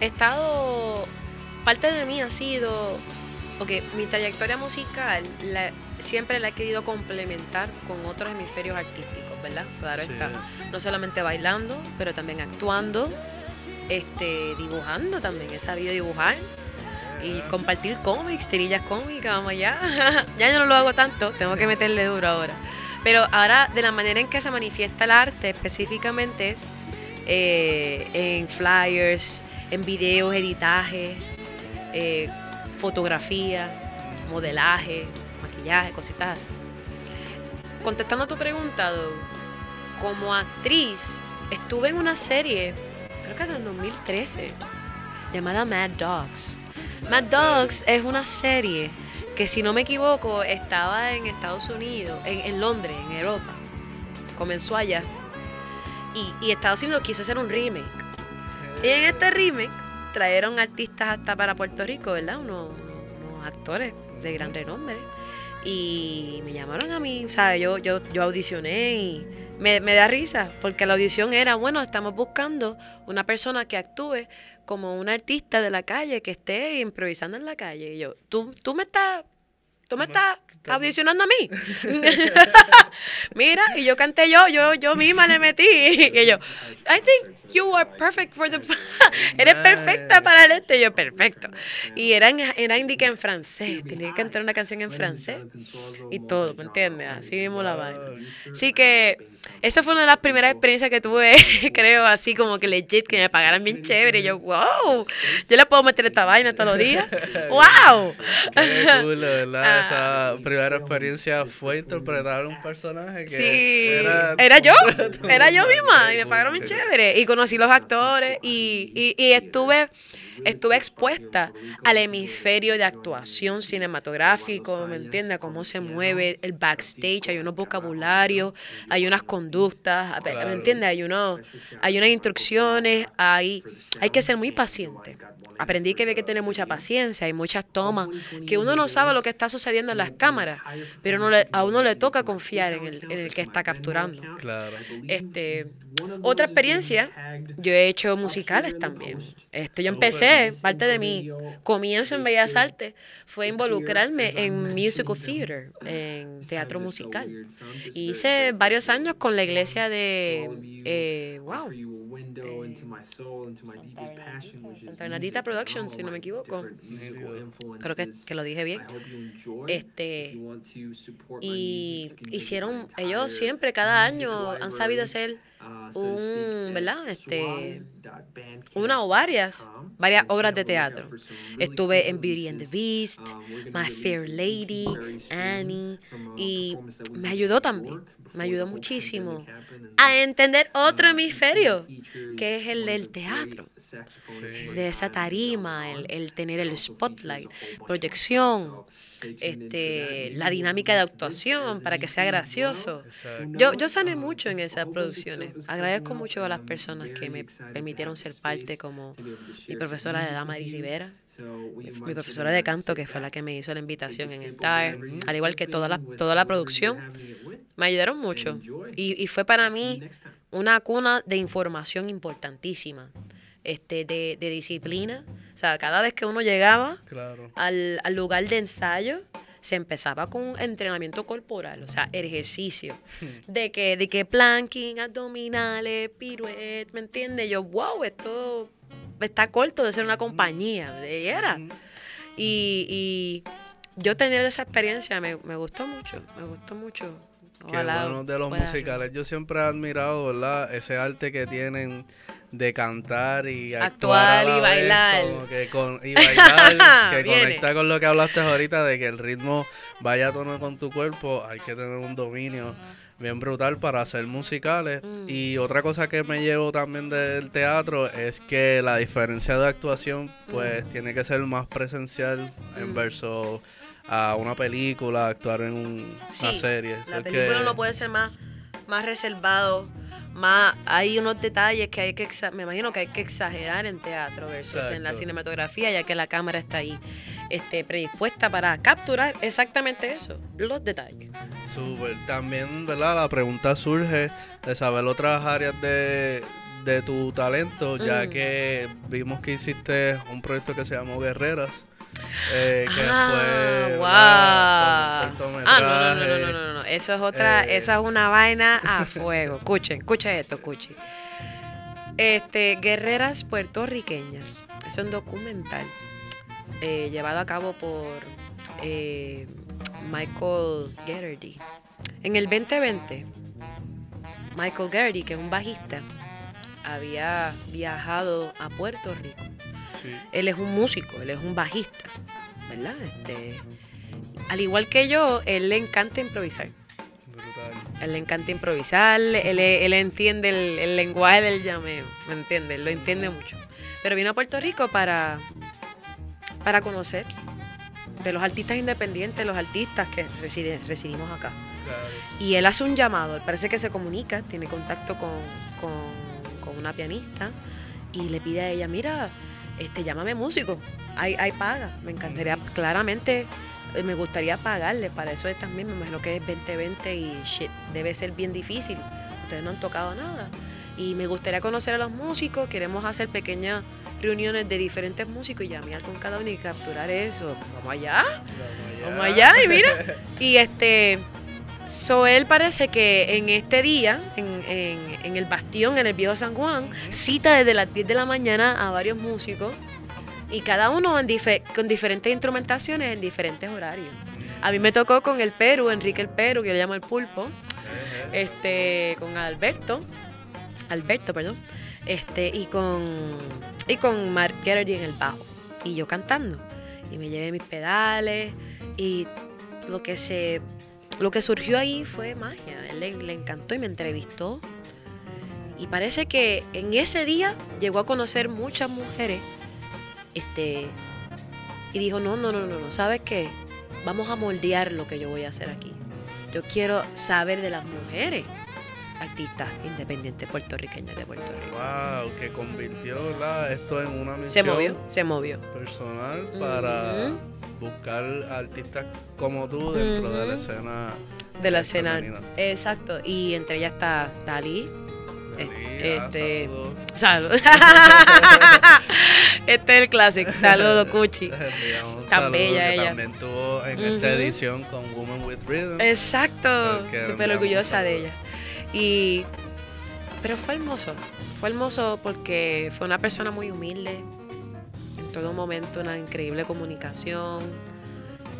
Speaker 1: He estado, parte de mí ha sido, porque mi trayectoria musical la- siempre la he querido complementar con otros hemisferios artísticos, ¿verdad? Claro
Speaker 2: Sí.
Speaker 1: está. No solamente bailando, pero también actuando, este, dibujando también. He sabido dibujar y compartir cómics, tirillas cómicas, vamos allá. ya yo no lo hago tanto, tengo que meterle duro ahora. Pero ahora, de la manera en que se manifiesta el arte específicamente es eh, en flyers, en videos, editaje, eh, fotografía, modelaje, maquillaje, cositas. Contestando a tu pregunta, Doug, como actriz, estuve en una serie, creo que del 2013, llamada Mad Dogs. Mad Dogs es una serie que, si no me equivoco, estaba en Estados Unidos, en, en Londres, en Europa. Comenzó allá. Y, y Estados Unidos quiso hacer un remake. Y en este remake trajeron artistas hasta para Puerto Rico, ¿verdad? Unos, unos actores de gran renombre. Y me llamaron a mí, ¿sabes? Yo, yo, yo audicioné y me, da risa, porque la audición era, bueno, estamos buscando una persona que actúe como un artista de la calle, que esté improvisando en la calle. Y yo, ¿tú, tú me estás... Tú me estás audicionando a mí. Mira, y yo canté yo, yo, yo misma le metí. Y yo, I think you are perfect for the... Eres perfecta para el este. Yo, perfecto. Y era en, era indica en francés. Tenía que cantar una canción en francés. Y todo, ¿me entiendes? Así mismo la vaina. Así que esa fue una de las primeras experiencias que tuve, creo, así como que legit, que me pagaran bien chévere. Y yo, wow, yo le puedo meter esta vaina todos los días. ¡Wow!
Speaker 2: Qué cool, verdad.
Speaker 1: Ah.
Speaker 2: Esa primera experiencia fue interpretar un personaje que
Speaker 1: Sí,
Speaker 2: era,
Speaker 1: era, yo, era yo misma y me pagaron bien chévere. Y conocí los actores y, y, y estuve, estuve expuesta al hemisferio de actuación cinematográfico, ¿me entiendes? Cómo se mueve el backstage, hay unos vocabularios, hay unas conductas, ¿me entiendes? Hay, uno, hay unas instrucciones, hay, hay que ser muy paciente. Aprendí que había que tener mucha paciencia, hay muchas tomas, que uno no sabe lo que está sucediendo en las cámaras, pero no le- a uno le toca confiar en el, en el que está capturando.
Speaker 2: Claro.
Speaker 1: Este, otra experiencia, yo he hecho musicales también. Este, yo empecé, parte de mi comienzo en Bellas Artes fue involucrarme en musical theater, en teatro musical. Y hice varios años con la iglesia de, eh, wow, Santa Bernardita Productions, si no me equivoco. Creo que, que lo dije bien. Este, y hicieron, ellos siempre, cada año, han sabido hacer un, ¿verdad? Este, una o varias, varias obras de teatro. Estuve en Beauty and the Beast, My Fair Lady, Annie, y me ayudó también, me ayudó muchísimo a entender otro hemisferio, que es el del teatro, de esa tarima, el, el tener el spotlight, proyección este, la dinámica de actuación para que sea gracioso. Yo, yo sané mucho en esas producciones. Agradezco mucho a las personas que me permitieron ser parte, como mi profesora de Damari Rivera, mi profesora de canto, que fue la que me hizo la invitación en Star, al igual que toda la, toda la producción. Me ayudaron mucho y, y fue para mí una cuna de información importantísima este, de, de, disciplina. O sea, cada vez que uno llegaba al, al, lugar de ensayo, se empezaba con entrenamiento corporal, o sea, ejercicio. Hmm. De que, de que planking, abdominales, piruet, ¿me entiendes? Yo, wow, esto está corto de ser una compañía, de era. Y, y yo tener esa experiencia me, me gustó mucho, me gustó mucho.
Speaker 2: Ojalá Qué bueno de los musicales. Yo siempre he admirado, ¿verdad? Ese arte que tienen de cantar y
Speaker 1: actuar, y bailar.
Speaker 2: que con, y bailar, que conecta con lo que hablaste ahorita de que el ritmo vaya a tono con tu cuerpo, hay que tener un dominio bien brutal para hacer musicales. Mm. Y otra cosa que me llevo también del teatro es que la diferencia de actuación pues mm. tiene que ser más presencial en mm. verso a una película, actuar en una serie.
Speaker 1: La película no puede ser más, más reservado más hay unos detalles que hay que me imagino que hay que exagerar en teatro versus en la cinematografía ya que la cámara está ahí este predispuesta para capturar exactamente eso los detalles
Speaker 2: Súper. también verdad la pregunta surge de saber otras áreas de, de tu talento ya mm. que vimos que hiciste un proyecto que se llamó Guerreras eh, que
Speaker 1: ah, wow. ah, no, no, no, no, no, no, Eso es otra, eh, eso es una vaina a fuego. Escuchen, escuchen esto, escuchen. Este, Guerreras Puertorriqueñas. Es un documental eh, llevado a cabo por eh, Michael Gerardy. En el 2020, Michael Gerardy, que es un bajista, había viajado a Puerto Rico él es un músico, él es un bajista, ¿verdad? Este, al igual que yo, él le encanta improvisar. Brutal. Él le encanta improvisar, él, él entiende el, lenguaje del llameo, ¿me entiende? Él lo entiende mucho. Pero vino a Puerto Rico para, para conocer de los artistas independientes, los artistas que residimos acá. Y él hace un llamado, parece que se comunica, tiene contacto con, con, con una pianista y le pide a ella, mira, este, llámame músico, hay, hay paga, me encantaría, claramente eh, me gustaría pagarle, para eso es también, me imagino que es 2020 y shit, debe ser bien difícil, ustedes no han tocado nada. Y me gustaría conocer a los músicos, queremos hacer pequeñas reuniones de diferentes músicos y llamear con cada uno y capturar eso. Vamos allá, vamos allá, y mira, y este... So, él parece que en este día, en, en, el Bastión, en el Viejo San Juan, cita desde las 10 de la mañana a varios músicos y cada uno con diferentes instrumentaciones en diferentes horarios. A mí me tocó con el Perú, Enrique el Perú, que yo le llamo el pulpo, este, con Alberto, Alberto, perdón, este, y con, y con Mark Gerardy en el bajo, y yo cantando. Y me llevé mis pedales y lo que se lo que surgió ahí fue magia. Él le, encantó y me entrevistó. Y parece que en ese día llegó a conocer muchas mujeres. Este, y dijo, no, no, no, no, no, ¿sabes qué? Vamos a moldear lo que yo voy a hacer aquí. Yo quiero saber de las mujeres artistas independientes puertorriqueñas de Puerto Rico.
Speaker 2: Wow, que convirtió esto en una misión
Speaker 1: se movió, se movió.
Speaker 2: personal para buscar artistas como tú dentro de la escena
Speaker 1: de la escena exacto y entre ellas está Dalí. Eh, ah, este salud. Este es el clásico saludo Cuchi.
Speaker 2: Tan bella ella. también tuvo en esta edición con Woman with Rhythm.
Speaker 1: Exacto súper orgullosa de ella. Y pero fue hermoso fue hermoso porque fue una persona muy humilde todo momento una increíble comunicación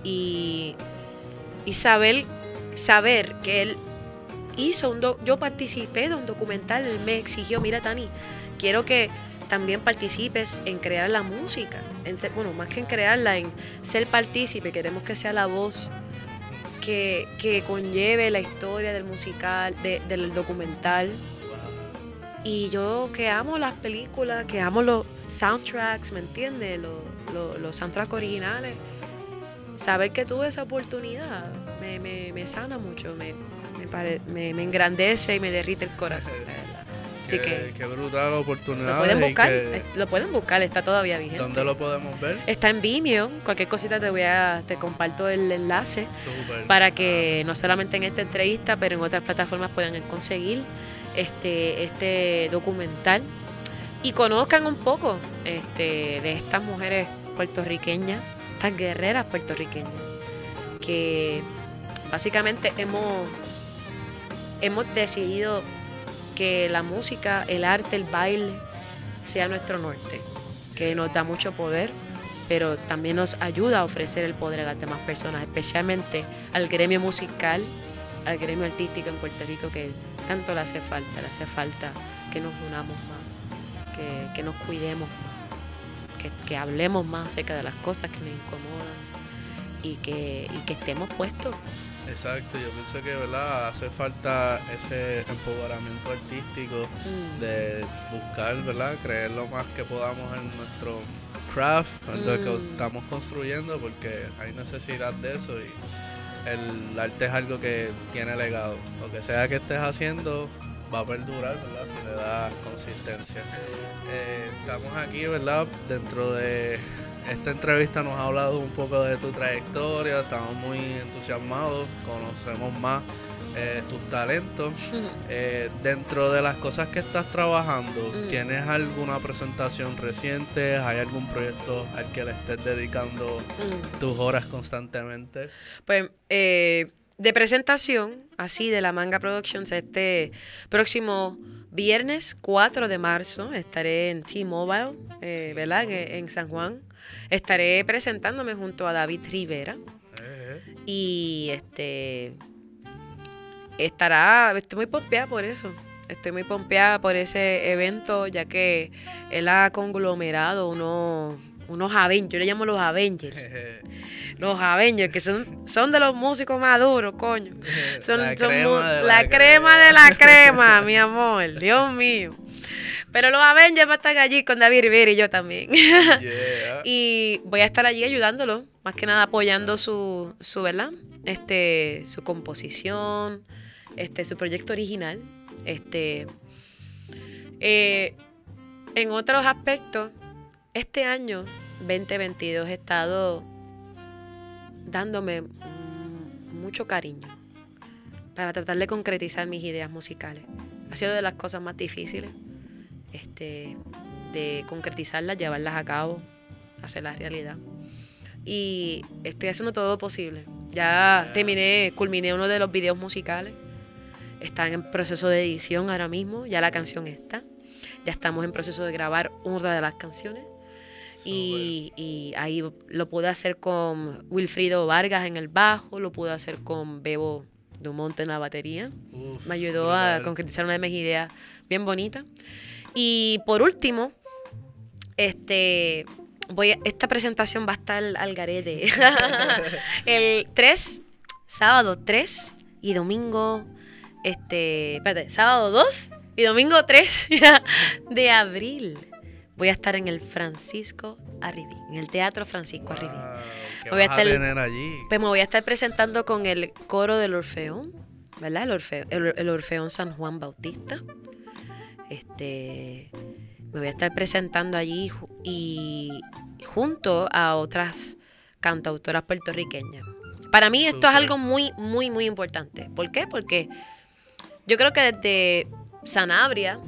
Speaker 1: y, y saber, saber que él hizo un do- yo participé de un documental, él me exigió, mira Tani, quiero que también participes en crear la música, en ser, bueno, más que en crearla, en ser partícipe, queremos que sea la voz que, que conlleve la historia del musical, de- del documental. Y yo que amo las películas, que amo los soundtracks, ¿me entiendes? Los, los, los soundtracks originales. Saber que tuve esa oportunidad me, me, me sana mucho, me, me, pare- me, engrandece y me derrite el corazón, la verdad. Así que
Speaker 2: Qué brutal oportunidad.
Speaker 1: lo pueden buscar, eh, lo pueden buscar, está todavía vigente.
Speaker 2: ¿Dónde lo podemos ver?
Speaker 1: Está en Vimeo, cualquier cosita te voy a, te comparto el enlace
Speaker 2: Súper.
Speaker 1: para que no solamente en esta entrevista, pero en otras plataformas puedan conseguir este, este documental y conozcan un poco este, de estas mujeres puertorriqueñas, estas guerreras puertorriqueñas, que básicamente hemos, hemos decidido que la música, el arte, el baile sea nuestro norte, que nos da mucho poder, pero también nos ayuda a ofrecer el poder a las demás personas, especialmente al gremio musical, al gremio artístico en Puerto Rico que tanto le hace falta, le hace falta que nos unamos que, que nos cuidemos más, que, que hablemos más acerca de las cosas que nos incomodan y que, y que estemos puestos.
Speaker 2: Exacto, yo pienso que verdad hace falta ese empoderamiento artístico
Speaker 1: Mm.
Speaker 2: de buscar, ¿verdad? Creer lo más que podamos en nuestro craft, en lo que
Speaker 1: Mm.
Speaker 2: estamos construyendo, porque hay necesidad de eso y el arte es algo que tiene legado. Lo que sea que estés haciendo va a perdurar, ¿verdad? Si le das consistencia. Eh, estamos aquí, ¿verdad? Dentro de esta entrevista nos ha hablado un poco de tu trayectoria, estamos muy entusiasmados, conocemos más eh, tus talentos. Eh, dentro de las cosas que estás trabajando,
Speaker 1: Mm.
Speaker 2: ¿tienes alguna presentación reciente? ¿Hay algún proyecto al que le estés dedicando
Speaker 1: Mm.
Speaker 2: tus horas constantemente?
Speaker 1: Pues eh, de presentación, así de la Manga Productions, este próximo viernes 4 de marzo estaré en T-Mobile, eh, ¿verdad? En, San Juan. Estaré presentándome junto a David Rivera
Speaker 2: Eh,
Speaker 1: y este estará, estoy muy pompeada por eso. Estoy muy pompeada por ese evento, ya que él ha conglomerado unos, unos Avengers, yo le llamo los Avengers. Los Avengers, que son, son de los músicos más duros, coño. Son,
Speaker 2: la
Speaker 1: son
Speaker 2: crema de
Speaker 1: la, crema de la crema, mi amor. Dios mío. Pero los Avengers van a estar allí con David Rivera y yo también.
Speaker 2: Yeah.
Speaker 1: y voy a estar allí ayudándolo, más que nada apoyando su, su ¿verdad? Este, su composición, este, su proyecto original. Este, eh, en otros aspectos, este año 2022 he estado dándome mucho cariño para tratar de concretizar mis ideas musicales. Ha sido de las cosas más difíciles este, de concretizarlas, llevarlas a cabo, hacerlas realidad. Y estoy haciendo todo lo posible. Ya
Speaker 2: Yeah.
Speaker 1: terminé, culminé uno de los videos musicales. Están en proceso de edición ahora mismo. Ya la canción está. Ya estamos en proceso de grabar una de las canciones. Y, y ahí lo pude hacer con Wilfrido Vargas en el bajo, lo pude hacer con Bebo Dumont en la batería.
Speaker 2: Uf,
Speaker 1: Me ayudó a concretizar una de mis ideas bien bonitas. Y por último, este voy a- esta presentación va a estar al garete. el 3, sábado 3 y domingo, este, espérate, sábado 2 y domingo 3 de abril. Voy a estar en el Francisco Arribí, en el Teatro Francisco Arribí.
Speaker 2: Wow, ¿Qué
Speaker 1: Voy a estar-
Speaker 2: tener allí?
Speaker 1: Pues me voy a estar presentando con el coro del Orfeón, ¿verdad? El, Orfeo- el- el Orfeón San Juan Bautista. Este, me voy a estar presentando allí y junto a otras cantautoras puertorriqueñas. Para mí esto es algo muy, muy, muy importante. ¿Por qué? Porque yo creo que desde Sanabria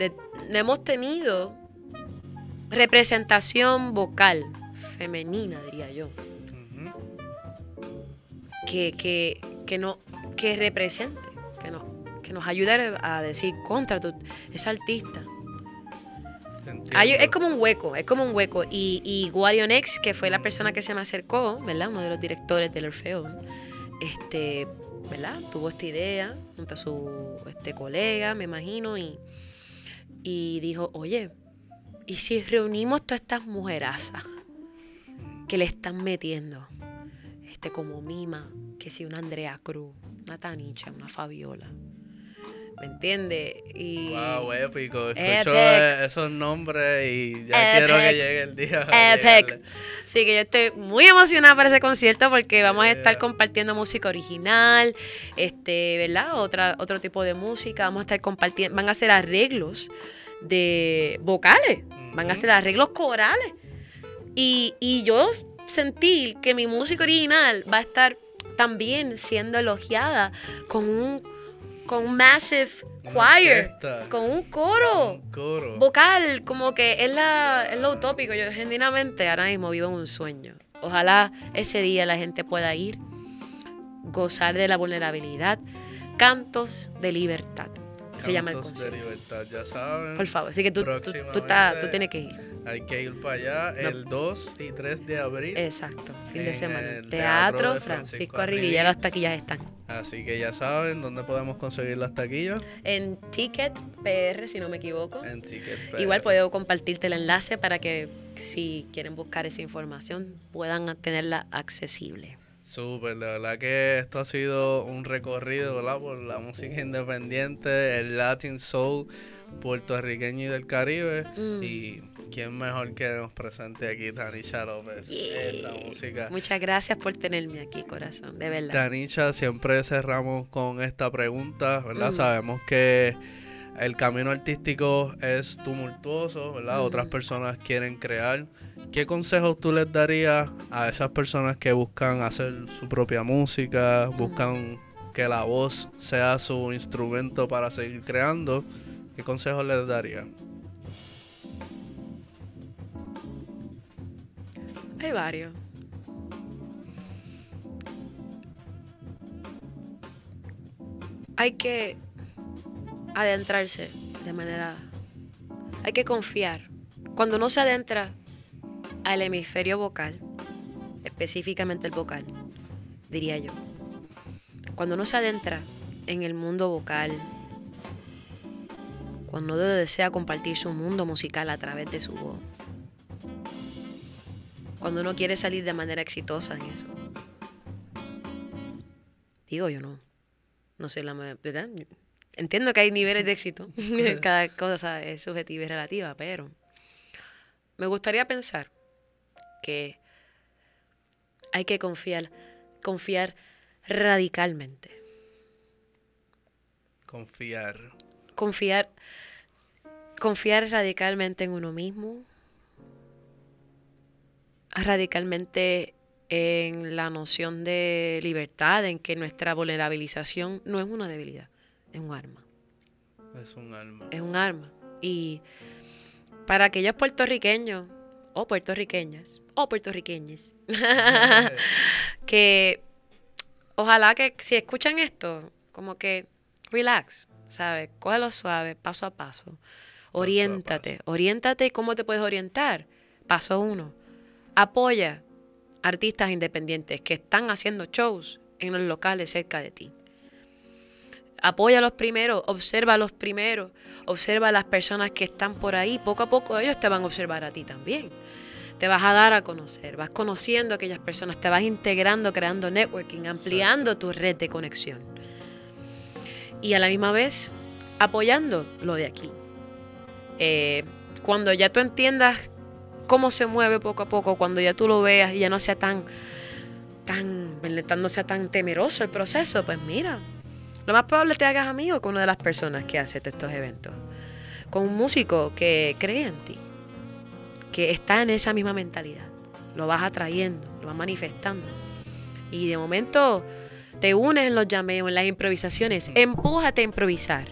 Speaker 1: de- no hemos tenido representación vocal femenina, diría yo que, que, que, no, que represente, que, no, que nos ayude a decir contra tu, esa artista. Hay- es como un hueco, es como un hueco. Y, y Guarionex, que fue la persona que se me acercó, ¿verdad? Uno de los directores del Orfeo, este, ¿verdad? Tuvo esta idea junto a su este, colega, me imagino, y, y dijo, oye, ¿y si reunimos todas estas mujerazas que le están metiendo? Este, como Mima, que si una Andrea Cruz, una Tanicha, una Fabiola. ¿Me entiendes? Y
Speaker 2: Wow, épico. Escucho eh, esos nombres y ya quiero que llegue el día.
Speaker 1: Epic.
Speaker 2: Llegarle.
Speaker 1: Sí, que yo estoy muy emocionada para ese concierto porque vamos a estar compartiendo música original, este, ¿verdad? Otra, otro tipo de música. Vamos a estar compartiendo, van a hacer arreglos de vocales, van a hacer arreglos corales. Y, y yo sentí que mi música original va a estar también siendo elogiada con un, con un massive choir, con un coro
Speaker 2: un coro.
Speaker 1: vocal, como que es, la, es lo utópico. Yo genuinamente ahora mismo vivo en un sueño. Ojalá ese día la gente pueda ir, gozar de la vulnerabilidad. Cantos de libertad. Se llama el
Speaker 2: de
Speaker 1: concierto.
Speaker 2: libertad, ya saben.
Speaker 1: Por favor. Así que tú, tú, estás- tú tienes que ir.
Speaker 2: Hay que ir para allá
Speaker 1: No.
Speaker 2: el 2 y 3 de abril.
Speaker 1: Exacto. Fin de semana. Teatro,
Speaker 2: Teatro de
Speaker 1: Francisco Arribilla.
Speaker 2: Arribilla.
Speaker 1: Las taquillas están.
Speaker 2: Así que ya saben dónde podemos conseguir las taquillas.
Speaker 1: En Ticket PR, si no me equivoco.
Speaker 2: En Ticket
Speaker 1: Igual puedo compartirte el enlace para que si quieren buscar esa información puedan tenerla accesible.
Speaker 2: Súper, de verdad que esto ha sido un recorrido, ¿verdad? Por la música independiente, el Latin Soul puertorriqueño y del Caribe.
Speaker 1: Mm.
Speaker 2: Y quién mejor que nos presente aquí, Tanisha López, en la
Speaker 1: Yeah.
Speaker 2: música.
Speaker 1: Muchas gracias por tenerme aquí, corazón, de verdad.
Speaker 2: Tanisha, siempre cerramos con esta pregunta, ¿verdad?
Speaker 1: Mm.
Speaker 2: Sabemos que el camino artístico es tumultuoso, ¿verdad? Otras personas quieren crear. ¿Qué consejos tú les darías a esas personas que buscan hacer su propia música, buscan que la voz sea su instrumento para seguir creando? ¿Qué consejos les darías?
Speaker 1: Hay varios. Hay que adentrarse de manera... Hay que confiar. Cuando uno se adentra al hemisferio vocal, específicamente el vocal, diría yo. Cuando uno se adentra en el mundo vocal, cuando uno desea compartir su mundo musical a través de su voz, cuando uno quiere salir de manera exitosa en eso. Digo yo no. No sé la ¿verdad? Entiendo que hay niveles de éxito. Cada cosa es subjetiva y relativa, pero me gustaría pensar que hay que confiar, confiar radicalmente.
Speaker 2: Confiar.
Speaker 1: Confiar, confiar radicalmente en uno mismo, radicalmente en la noción de libertad, en que nuestra vulnerabilización no es una debilidad, es un arma.
Speaker 2: Es un alma.
Speaker 1: Es un arma. Y para aquellos puertorriqueños o puertorriqueñas o puertorriqueños que ojalá que si escuchan esto, como que relax, ¿sabes? Cógelo suave, paso a paso. Oriéntate, oriéntate cómo te puedes orientar. Paso uno, apoya artistas independientes que están haciendo shows en los locales cerca de ti. Apoya a los primeros, observa a los primeros, observa a las personas que están por ahí. Poco a poco ellos te van a observar a ti también. Te vas a dar a conocer, vas conociendo a aquellas personas, te vas integrando, creando networking, ampliando tu red de conexión. Y a la misma vez apoyando lo de aquí. Eh, cuando ya tú entiendas cómo se mueve poco a poco, cuando ya tú lo veas y ya no sea tan, tan, no sea tan temeroso el proceso, pues mira, lo más probable es que te hagas amigo con una de las personas que hace estos eventos, con un músico que cree en ti, que está en esa misma mentalidad, lo vas atrayendo, lo vas manifestando y de momento te unes en los llameos, en las improvisaciones, empújate a improvisar.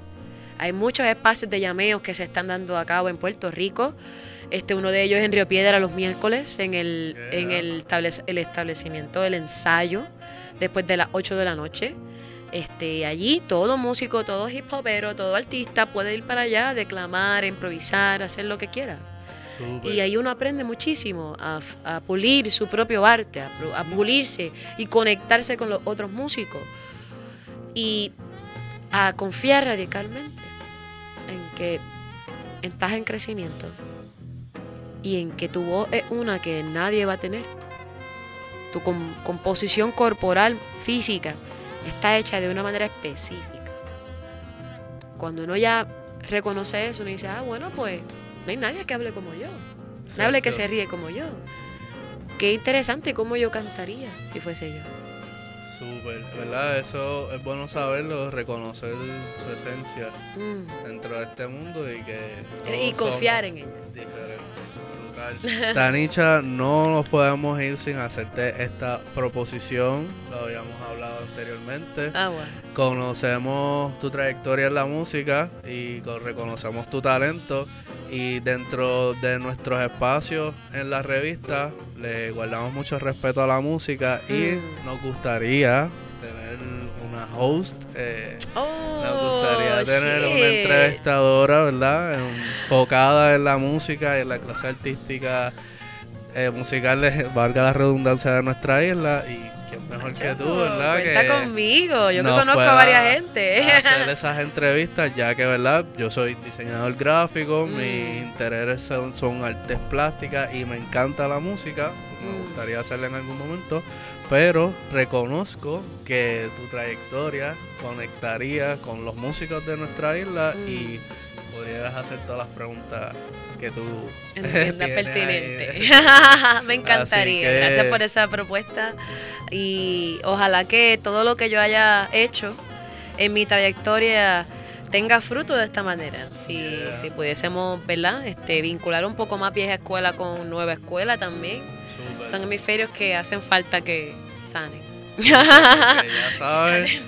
Speaker 1: Hay muchos espacios de llameos que se están dando a cabo en Puerto Rico. Este, uno de ellos en Río Piedra los miércoles, en el,
Speaker 2: Yeah.
Speaker 1: en el, establec- el establecimiento del ensayo, después de las 8 de la noche. Este, allí todo músico, todo hip hopero, todo artista puede ir para allá, declamar, improvisar, hacer lo que quiera. Y ahí uno aprende muchísimo a, pulir su propio arte, a, pu- a pulirse y conectarse con los otros músicos. Y a confiar radicalmente en que estás en crecimiento y en que tu voz es una que nadie va a tener. Tu com- composición corporal, física, está hecha de una manera específica. Cuando uno ya reconoce eso, uno dice, ah, bueno, pues no hay nadie que hable como yo. No hable que se ríe como yo. Qué interesante cómo yo cantaría si fuese yo.
Speaker 2: Súper, ¿verdad? Eso es bueno saberlo, reconocer su esencia
Speaker 1: Mm.
Speaker 2: dentro de este mundo y que.
Speaker 1: Y confiar en ella.
Speaker 2: diferentes. Tanicha, no nos podemos ir sin hacerte esta proposición. Lo habíamos hablado anteriormente.
Speaker 1: Ah, bueno.
Speaker 2: Conocemos tu trayectoria en la música y con- reconocemos tu talento. Y dentro de nuestros espacios en la revista le guardamos mucho respeto a la música y
Speaker 1: Mm.
Speaker 2: nos gustaría host. eh,
Speaker 1: Oh,
Speaker 2: nos gustaría tener una entrevistadora, ¿verdad? Enfocada en la música y en la clase artística eh, musical, de- valga la redundancia de nuestra isla. Y quién mejor que tú, ¿verdad?
Speaker 1: Cuenta
Speaker 2: que
Speaker 1: conmigo, yo que conozco a varias gente.
Speaker 2: hacer esas entrevistas, ya que, ¿verdad? Yo soy diseñador gráfico,
Speaker 1: Mm.
Speaker 2: mis intereses son, son artes plásticas y me encanta la música. Me
Speaker 1: Mm.
Speaker 2: gustaría hacerla en algún momento, pero reconozco que tu trayectoria conectaría con los músicos de nuestra isla
Speaker 1: Mm.
Speaker 2: y pudieras hacer todas las preguntas que tú
Speaker 1: Entienda
Speaker 2: tienes
Speaker 1: pertinente. Me encantaría.
Speaker 2: que-
Speaker 1: Gracias por esa propuesta. Y ojalá que todo lo que yo haya hecho en mi trayectoria tenga fruto de esta manera. Si,
Speaker 2: Yeah.
Speaker 1: si pudiésemos, ¿verdad? Este, vincular un poco más vieja escuela con nueva escuela también.
Speaker 2: Súper.
Speaker 1: Son hemisferios que hacen falta que sanen.
Speaker 2: Ya sabes,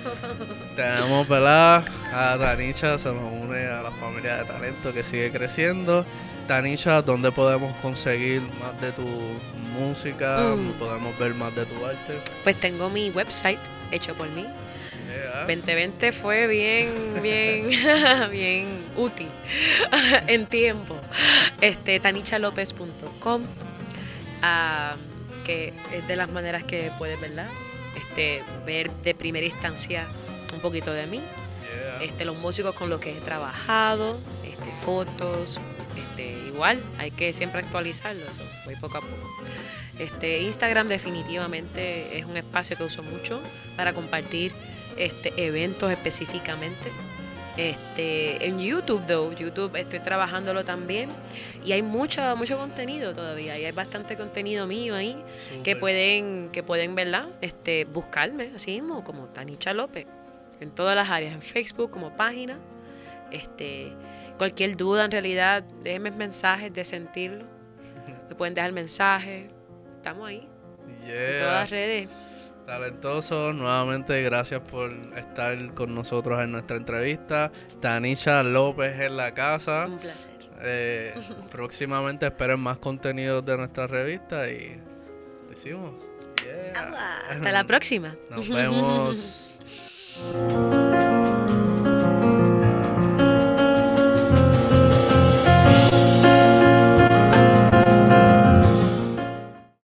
Speaker 2: tenemos ¿verdad? a Tanisha, se nos une a la familia de talento que sigue creciendo. Tanisha, ¿dónde podemos conseguir más de tu música?
Speaker 1: Mm.
Speaker 2: ¿Podemos ver más de tu arte?
Speaker 1: Pues tengo mi website hecho por mí.
Speaker 2: Yeah.
Speaker 1: 2020 fue bien, bien, bien útil en tiempo. Este, tanichalopez.com, ah, que es de las maneras que puedes, ¿verdad? Este, ver de primera instancia un poquito de mí,
Speaker 2: Yeah.
Speaker 1: este, los músicos con los que he trabajado, este, fotos, este, igual, hay que siempre actualizarlo, eso, voy poco a poco. Este, Instagram definitivamente es un espacio que uso mucho para compartir este, eventos específicamente. Este, en YouTube, though, YouTube estoy trabajándolo también y hay mucho, mucho contenido todavía y hay bastante contenido mío ahí que pueden, que pueden, ¿verdad? Este, buscarme así mismo como Tanicha López en todas las áreas, en Facebook como página. Este, cualquier duda en realidad, déjenme mensajes de sentirlo. Me pueden dejar mensajes. Estamos ahí, en todas las redes.
Speaker 2: Talentoso, nuevamente gracias por estar con nosotros en nuestra entrevista. Tanisha López en la casa.
Speaker 1: Un placer.
Speaker 2: Eh, próximamente esperen más contenidos de nuestra revista y decimos. Yeah.
Speaker 1: Hasta la próxima.
Speaker 2: Nos vemos.